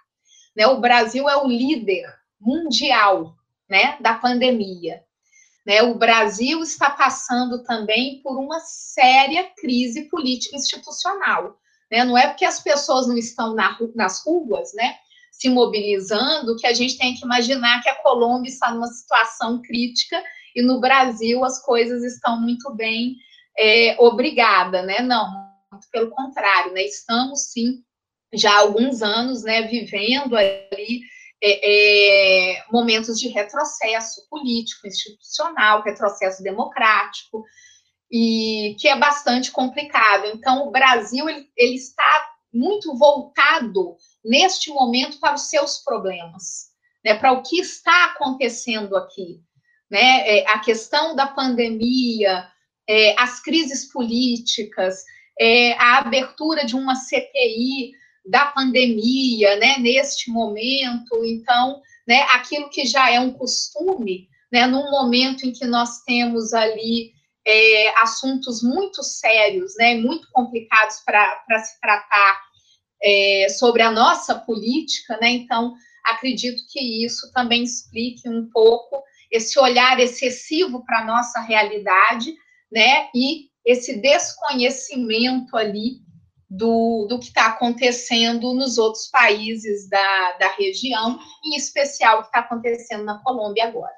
Né? O Brasil é o líder mundial né, da pandemia. Né, o Brasil está passando também por uma séria crise política institucional. Né? Não é porque as pessoas não estão na, nas ruas, né, se mobilizando, que a gente tem que imaginar que a Colômbia está numa situação crítica e no Brasil as coisas estão muito bem é, obrigada, né? Não, pelo contrário, né? Estamos sim já há alguns anos, né, vivendo ali é, é, momentos de retrocesso político, institucional, retrocesso democrático, e que é bastante complicado. Então, o Brasil ele, ele está muito voltado neste momento para os seus problemas, né, para o que está acontecendo aqui, né, é, a questão da pandemia, é, as crises políticas, é, a abertura de uma CPI da pandemia, né, neste momento, então, né, aquilo que já é um costume, né, num momento em que nós temos ali é, assuntos muito sérios, né, muito complicados para se tratar é, sobre a nossa política, né, então, acredito que isso também explique um pouco esse olhar excessivo para a nossa realidade, né, e esse desconhecimento ali do, do que está acontecendo nos outros países da, da região, em especial o que está acontecendo na Colômbia agora.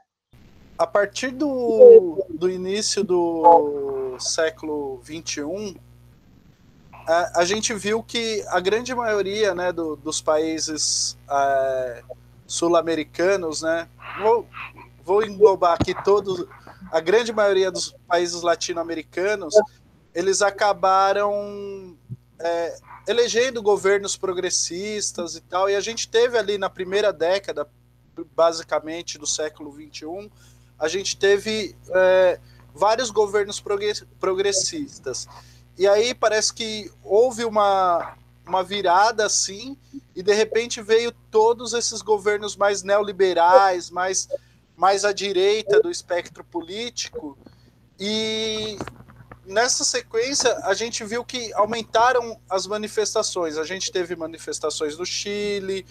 A partir do, do início do século XXI, a, a gente viu que a grande maioria né, do, dos países é, sul-americanos, né, vou, vou englobar aqui todos, a grande maioria dos países latino-americanos, eles acabaram é, elegendo governos progressistas e tal, e a gente teve ali na primeira década, basicamente do século XXI, a gente teve é, vários governos progressistas. E aí parece que houve uma, uma virada assim, e de repente veio todos esses governos mais neoliberais, mais, mais à direita do espectro político, e nessa sequência, a gente viu que aumentaram as manifestações. A gente teve manifestações no Chile,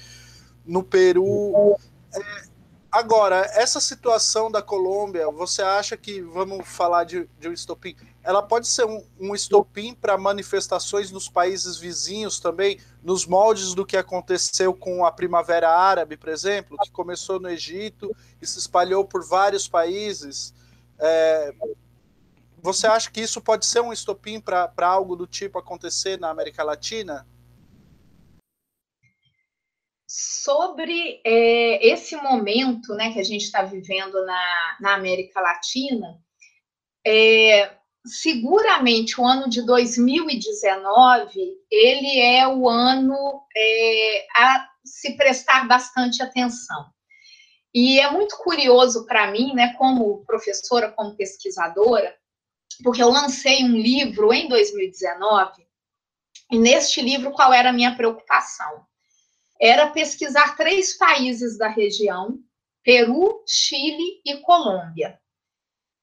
no Peru. É, agora, essa situação da Colômbia, você acha que, vamos falar de, de um estopim, ela pode ser um, um estopim para manifestações nos países vizinhos também, nos moldes do que aconteceu com a Primavera Árabe, por exemplo, que começou no Egito e se espalhou por vários países. É, você acha que isso pode ser um estopim para algo do tipo acontecer na América Latina? Sobre é, esse momento né, que a gente está vivendo na, na América Latina, é, seguramente o ano de 2019 ele é o ano é, a se prestar bastante atenção. E é muito curioso para mim, né, como professora, como pesquisadora, porque eu lancei um livro em 2019, e neste livro qual era a minha preocupação? Era pesquisar três países da região, Peru, Chile e Colômbia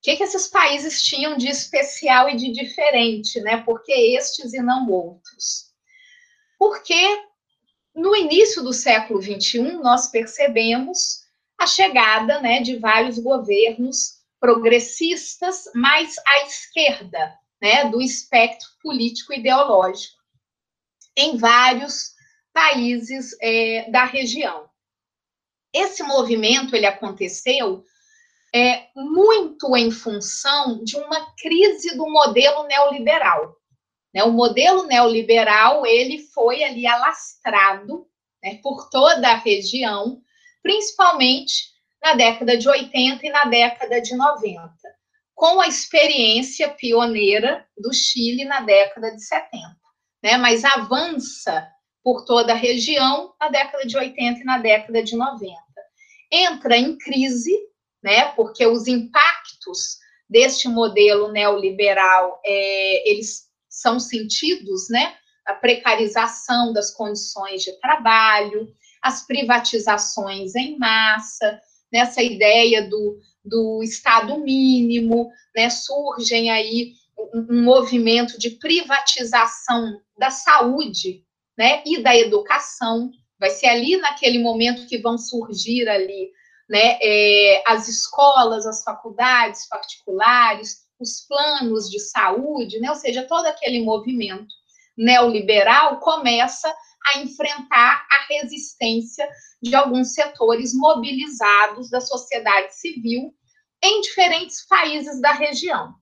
que, que esses países tinham de especial e de diferente, né? Por que estes e não outros? Porque no início do século XXI, nós percebemos a chegada né, de vários governos progressistas mais à esquerda né, do espectro político ideológico em vários países é, da região. Esse movimento ele aconteceu é, muito em função de uma crise do modelo neoliberal. Né? O modelo neoliberal ele foi ali alastrado né, por toda a região, principalmente na década de 80 e na década de 90, com a experiência pioneira do Chile na década de 70. Né? Mas avança por toda a região na década de 80 e na década de 90. Entra em crise né? Porque os impactos deste modelo neoliberal, é, eles são sentidos, né? A precarização das condições de trabalho, as privatizações em massa, nessa ideia do, do Estado mínimo, né? Surgem aí um, um movimento de privatização da saúde, né? E da educação. Vai ser ali naquele momento que vão surgir ali né, é, as escolas, as faculdades particulares, os planos de saúde, né, ou seja, todo aquele movimento neoliberal começa a enfrentar a resistência de alguns setores mobilizados da sociedade civil em diferentes países da região.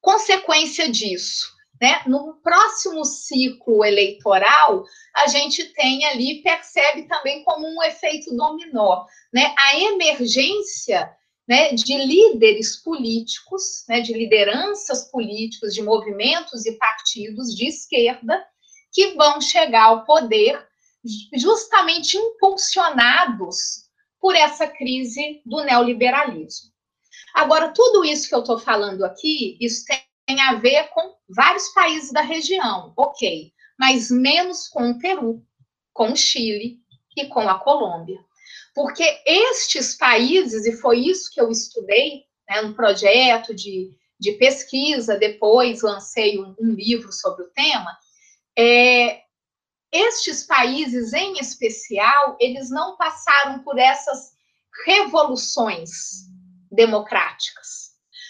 Consequência disso, né? No próximo ciclo eleitoral, a gente tem ali, percebe também como um efeito dominó, né? A emergência né, de líderes políticos, né, de lideranças políticas, de movimentos e partidos de esquerda que vão chegar ao poder justamente impulsionados por essa crise do neoliberalismo. Agora, tudo isso que eu estou falando aqui, isso tem a ver com vários países da região, ok, mas menos com o Peru, com o Chile e com a Colômbia. Porque estes países, e foi isso que eu estudei né, no projeto de, de pesquisa, depois lancei um, um livro sobre o tema, é, estes países em especial, eles não passaram por essas revoluções democráticas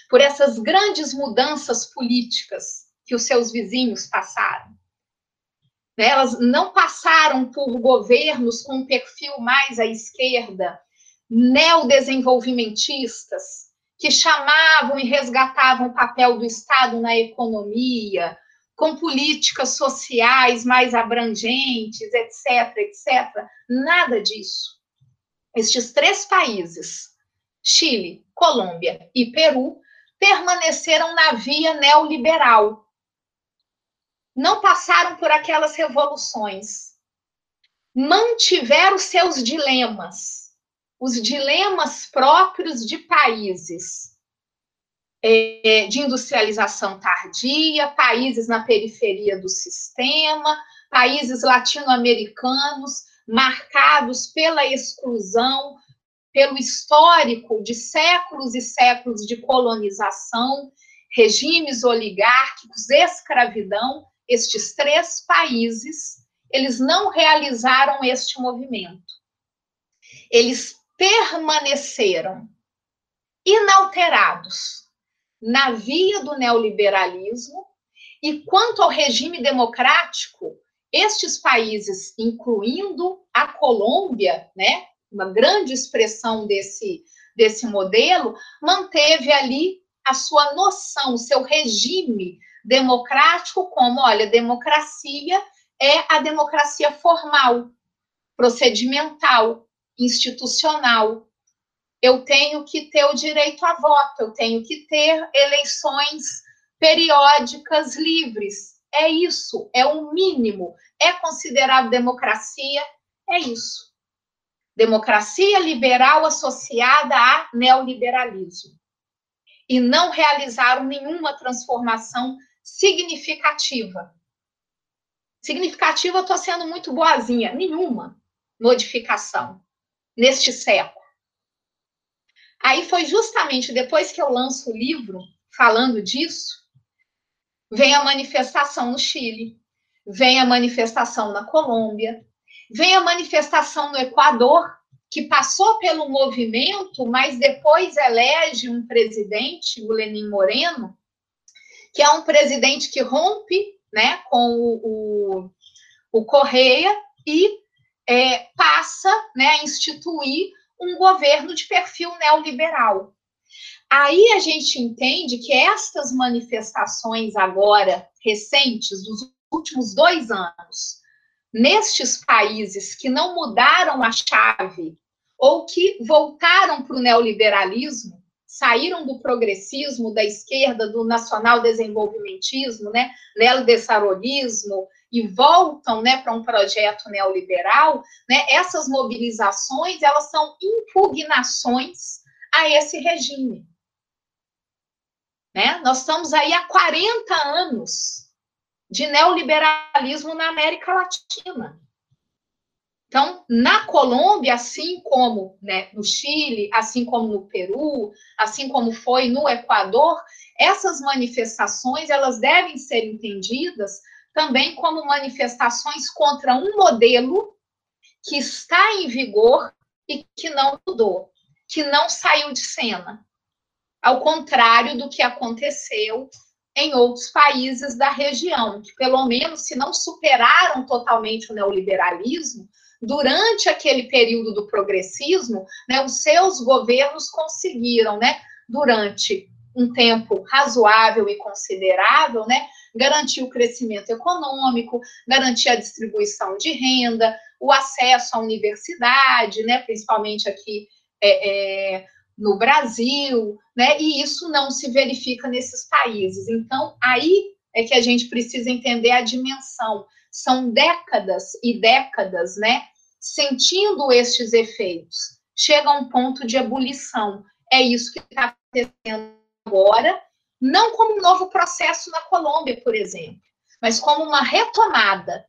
por essas grandes mudanças políticas que os seus vizinhos passaram. Né, elas não passaram por governos com um perfil mais à esquerda, neodesenvolvimentistas, que chamavam e resgatavam o papel do Estado na economia, com políticas sociais mais abrangentes, etc., etc. Nada disso. Estes três países, Chile, Colômbia e Peru, permaneceram na via neoliberal. Não passaram por aquelas revoluções. Mantiveram seus dilemas, os dilemas próprios de países é, de industrialização tardia, países na periferia do sistema, países latino-americanos marcados pela exclusão, pelo histórico de séculos e séculos de colonização, regimes oligárquicos, escravidão, estes três países, eles não realizaram este movimento. Eles permaneceram inalterados na via do neoliberalismo, e quanto ao regime democrático, estes países, incluindo a Colômbia, né, uma grande expressão desse, desse modelo, manteve ali a sua noção, o seu regime democrático, como, olha, democracia é a democracia formal, procedimental, institucional. Eu tenho que ter o direito a voto, eu tenho que ter eleições periódicas livres. É isso, é o mínimo. É considerado democracia? É isso. Democracia liberal associada a neoliberalismo. E não realizaram nenhuma transformação significativa. Significativa, eu estou sendo muito boazinha, nenhuma modificação neste século. Aí foi justamente depois que eu lanço o livro falando disso, vem a manifestação no Chile, vem a manifestação na Colômbia, vem a manifestação no Equador, que passou pelo movimento, mas depois elege um presidente, o Lenin Moreno, que é um presidente que rompe né, com o, o, o Correia e é, passa né, a instituir um governo de perfil neoliberal. Aí a gente entende que estas manifestações agora recentes, dos últimos dois anos, nestes países que não mudaram a chave ou que voltaram para o neoliberalismo, saíram do progressismo, da esquerda, do nacional desenvolvimentismo, né, neodessarolismo, e voltam né, para um projeto neoliberal, né, essas mobilizações elas são impugnações a esse regime. Né? Nós estamos aí há 40 anos de neoliberalismo na América Latina. Então, na Colômbia, assim como né, no Chile, assim como no Peru, assim como foi no Equador, essas manifestações elas devem ser entendidas também como manifestações contra um modelo que está em vigor e que não mudou, que não saiu de cena. Ao contrário do que aconteceu em outros países da região, que pelo menos se não superaram totalmente o neoliberalismo, durante aquele período do progressismo, né, os seus governos conseguiram, né, durante um tempo razoável e considerável, né, garantir o crescimento econômico, garantir a distribuição de renda, o acesso à universidade, né, principalmente aqui é, é, no Brasil, né? E isso não se verifica nesses países. Então, aí é que a gente precisa entender a dimensão. São décadas e décadas, né? Sentindo estes efeitos. Chega a um ponto de ebulição. É isso que está acontecendo agora, não como um novo processo na Colômbia, por exemplo, mas como uma retomada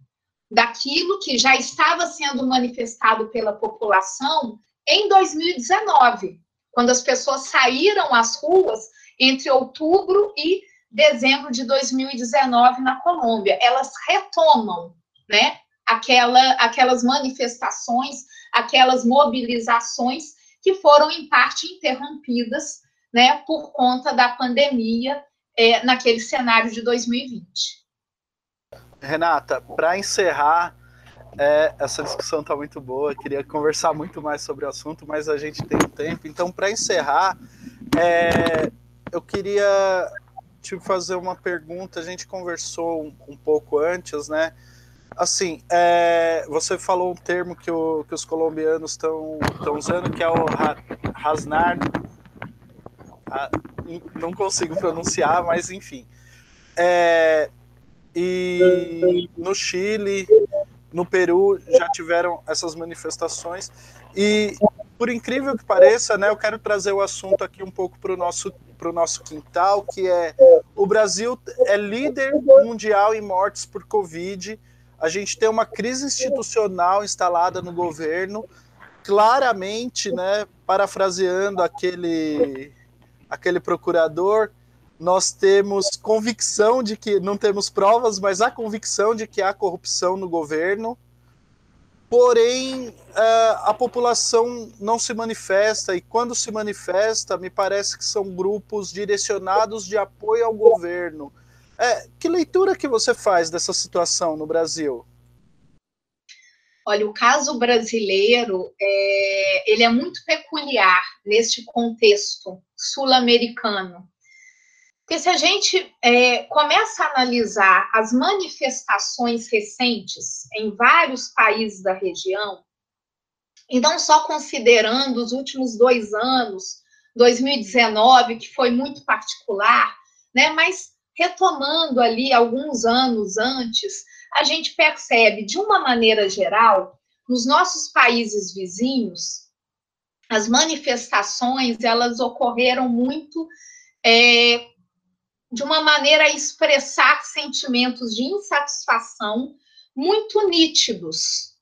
daquilo que já estava sendo manifestado pela população em 2019, quando as pessoas saíram às ruas entre outubro e dezembro de 2019 na Colômbia. Elas retomam, né, aquela, aquelas manifestações, aquelas mobilizações que foram em parte interrompidas, né, por conta da pandemia é, naquele cenário de 2020. Renata, para encerrar, é, essa discussão está muito boa, queria conversar muito mais sobre o assunto, mas a gente tem tempo. Então, para encerrar, é, eu queria te fazer uma pergunta. A gente conversou um, um pouco antes, né? Assim, é, você falou um termo que, o, que os colombianos estão usando, que é o rasnar. Não consigo pronunciar, mas enfim. É, e no Chile, no Peru já tiveram essas manifestações. E, por incrível que pareça, né, eu quero trazer o assunto aqui um pouco para o nosso, nosso quintal, que é o Brasil é líder mundial em mortes por Covid. A gente tem uma crise institucional instalada no governo, claramente, né, parafraseando aquele, aquele procurador, nós temos convicção de que não temos provas, mas a convicção de que há corrupção no governo. porém é, a população não se manifesta, e quando se manifesta, me parece que são grupos direcionados de apoio ao governo. É, que leitura que você faz dessa situação no Brasil? Olha, o caso brasileiro é, ele é muito peculiar neste contexto sul-americano. Porque se a gente é, começa a analisar as manifestações recentes em vários países da região, e não só considerando os últimos dois anos, 2019, que foi muito particular, né, mas retomando ali alguns anos antes, a gente percebe, de uma maneira geral, nos nossos países vizinhos, as manifestações elas ocorreram muito é, de uma maneira a expressar sentimentos de insatisfação muito nítidos,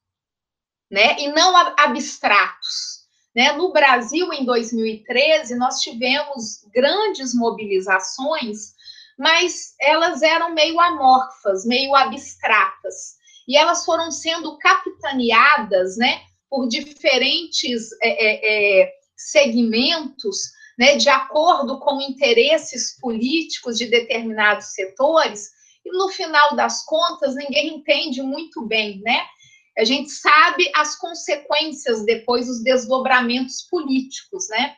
né, e não abstratos. Né? No Brasil, em 2013, nós tivemos grandes mobilizações mas elas eram meio amorfas, meio abstratas. E elas foram sendo capitaneadas né, por diferentes é, é, é, segmentos, né, de acordo com interesses políticos de determinados setores, e no final das contas, ninguém entende muito bem, né? A gente sabe as consequências depois, os desdobramentos políticos, né?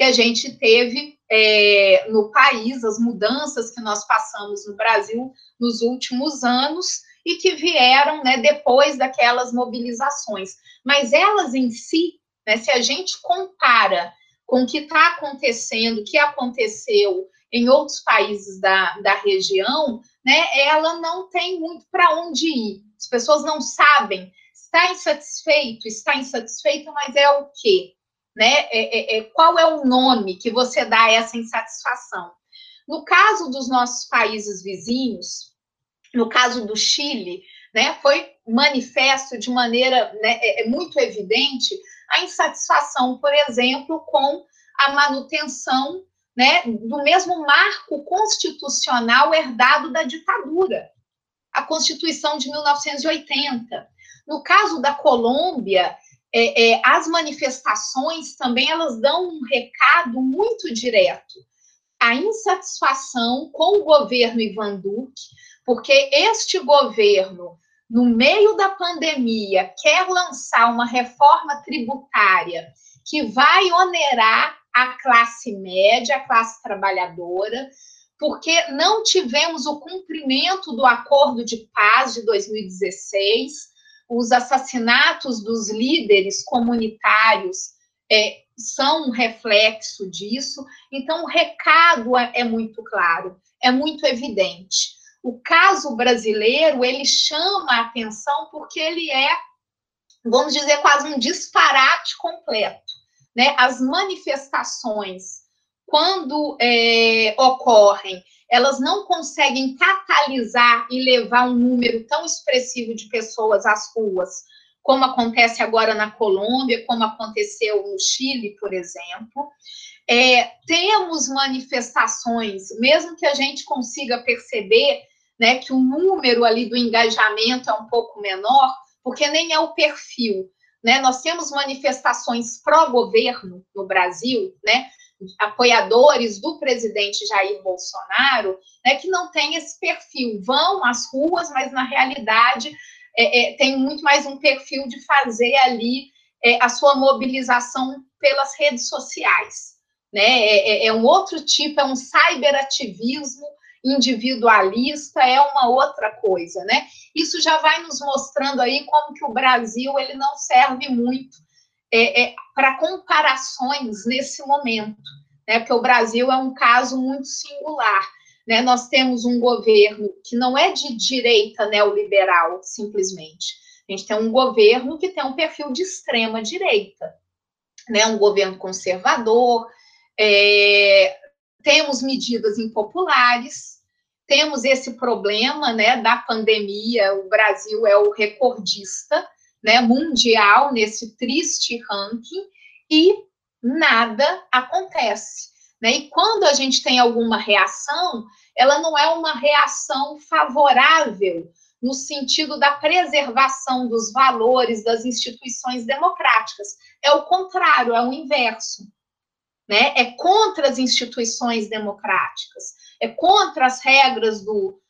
que a gente teve é, no país, as mudanças que nós passamos no Brasil nos últimos anos e que vieram né, depois daquelas mobilizações. Mas elas em si, né, se a gente compara com o que está acontecendo, o que aconteceu em outros países da, da região, né, ela não tem muito para onde ir. As pessoas não sabem. Está insatisfeito, está insatisfeito, mas é o quê? né? É, é, é, qual é o nome que você dá a essa insatisfação? No caso dos nossos países vizinhos, no caso do Chile, né, foi manifesto de maneira né, é, é muito evidente a insatisfação, por exemplo, com a manutenção né, do mesmo marco constitucional herdado da ditadura, a Constituição de 1980. No caso da Colômbia, é, é, as manifestações também elas dão um recado muito direto. A insatisfação com o governo Ivan Duque, porque este governo, no meio da pandemia, quer lançar uma reforma tributária que vai onerar a classe média, a classe trabalhadora, porque não tivemos o cumprimento do acordo de paz de 2016 os assassinatos dos líderes comunitários é, são um reflexo disso. Então, o recado é, é muito claro, é muito evidente. O caso brasileiro, ele chama a atenção porque ele é, vamos dizer, quase um disparate completo. Né? As manifestações, quando é, ocorrem elas não conseguem catalisar e levar um número tão expressivo de pessoas às ruas, como acontece agora na Colômbia, como aconteceu no Chile, por exemplo. É, temos manifestações, mesmo que a gente consiga perceber né, que o número ali do engajamento é um pouco menor, porque nem é o perfil. Né? Nós temos manifestações pró-governo no Brasil, né? apoiadores do presidente Jair Bolsonaro, né, que não tem esse perfil, vão às ruas, mas na realidade é, é, tem muito mais um perfil de fazer ali é, a sua mobilização pelas redes sociais. Né? É, é, é um outro tipo, é um cyberativismo individualista, é uma outra coisa, né? Isso já vai nos mostrando aí como que o Brasil ele não serve muito é, é, para comparações nesse momento, né? Porque o Brasil é um caso muito singular. Né? Nós temos um governo que não é de direita neoliberal, simplesmente. A gente tem um governo que tem um perfil de extrema direita, né? Um governo conservador. É, temos medidas impopulares, temos esse problema, né, da pandemia. O Brasil é o recordista né, mundial nesse triste ranking e nada acontece. Né? E quando a gente tem alguma reação, ela não é uma reação favorável no sentido da preservação dos valores das instituições democráticas. É o contrário, é o inverso. Né? É contra as instituições democráticas, é contra as regras do,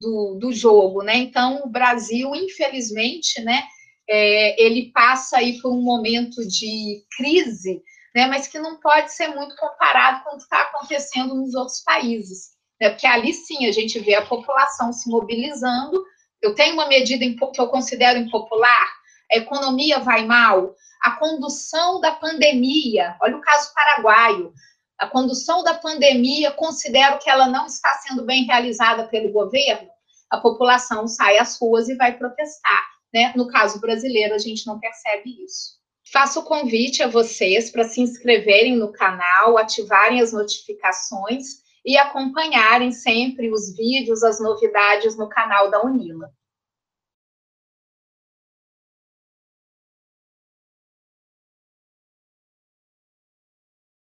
do, do jogo. Né? Então, o Brasil, infelizmente, né, é, ele passa aí por um momento de crise, né, mas que não pode ser muito comparado com o que está acontecendo nos outros países. Né? Porque ali sim a gente vê a população se mobilizando eu tenho uma medida que eu considero impopular, a economia vai mal, a condução da pandemia, olha o caso paraguaio, a condução da pandemia, considero que ela não está sendo bem realizada pelo governo, a população sai às ruas e vai protestar. Né? No caso brasileiro, a gente não percebe isso. Faço o convite a vocês para se inscreverem no canal, ativarem as notificações e acompanharem sempre os vídeos, as novidades no canal da Unila.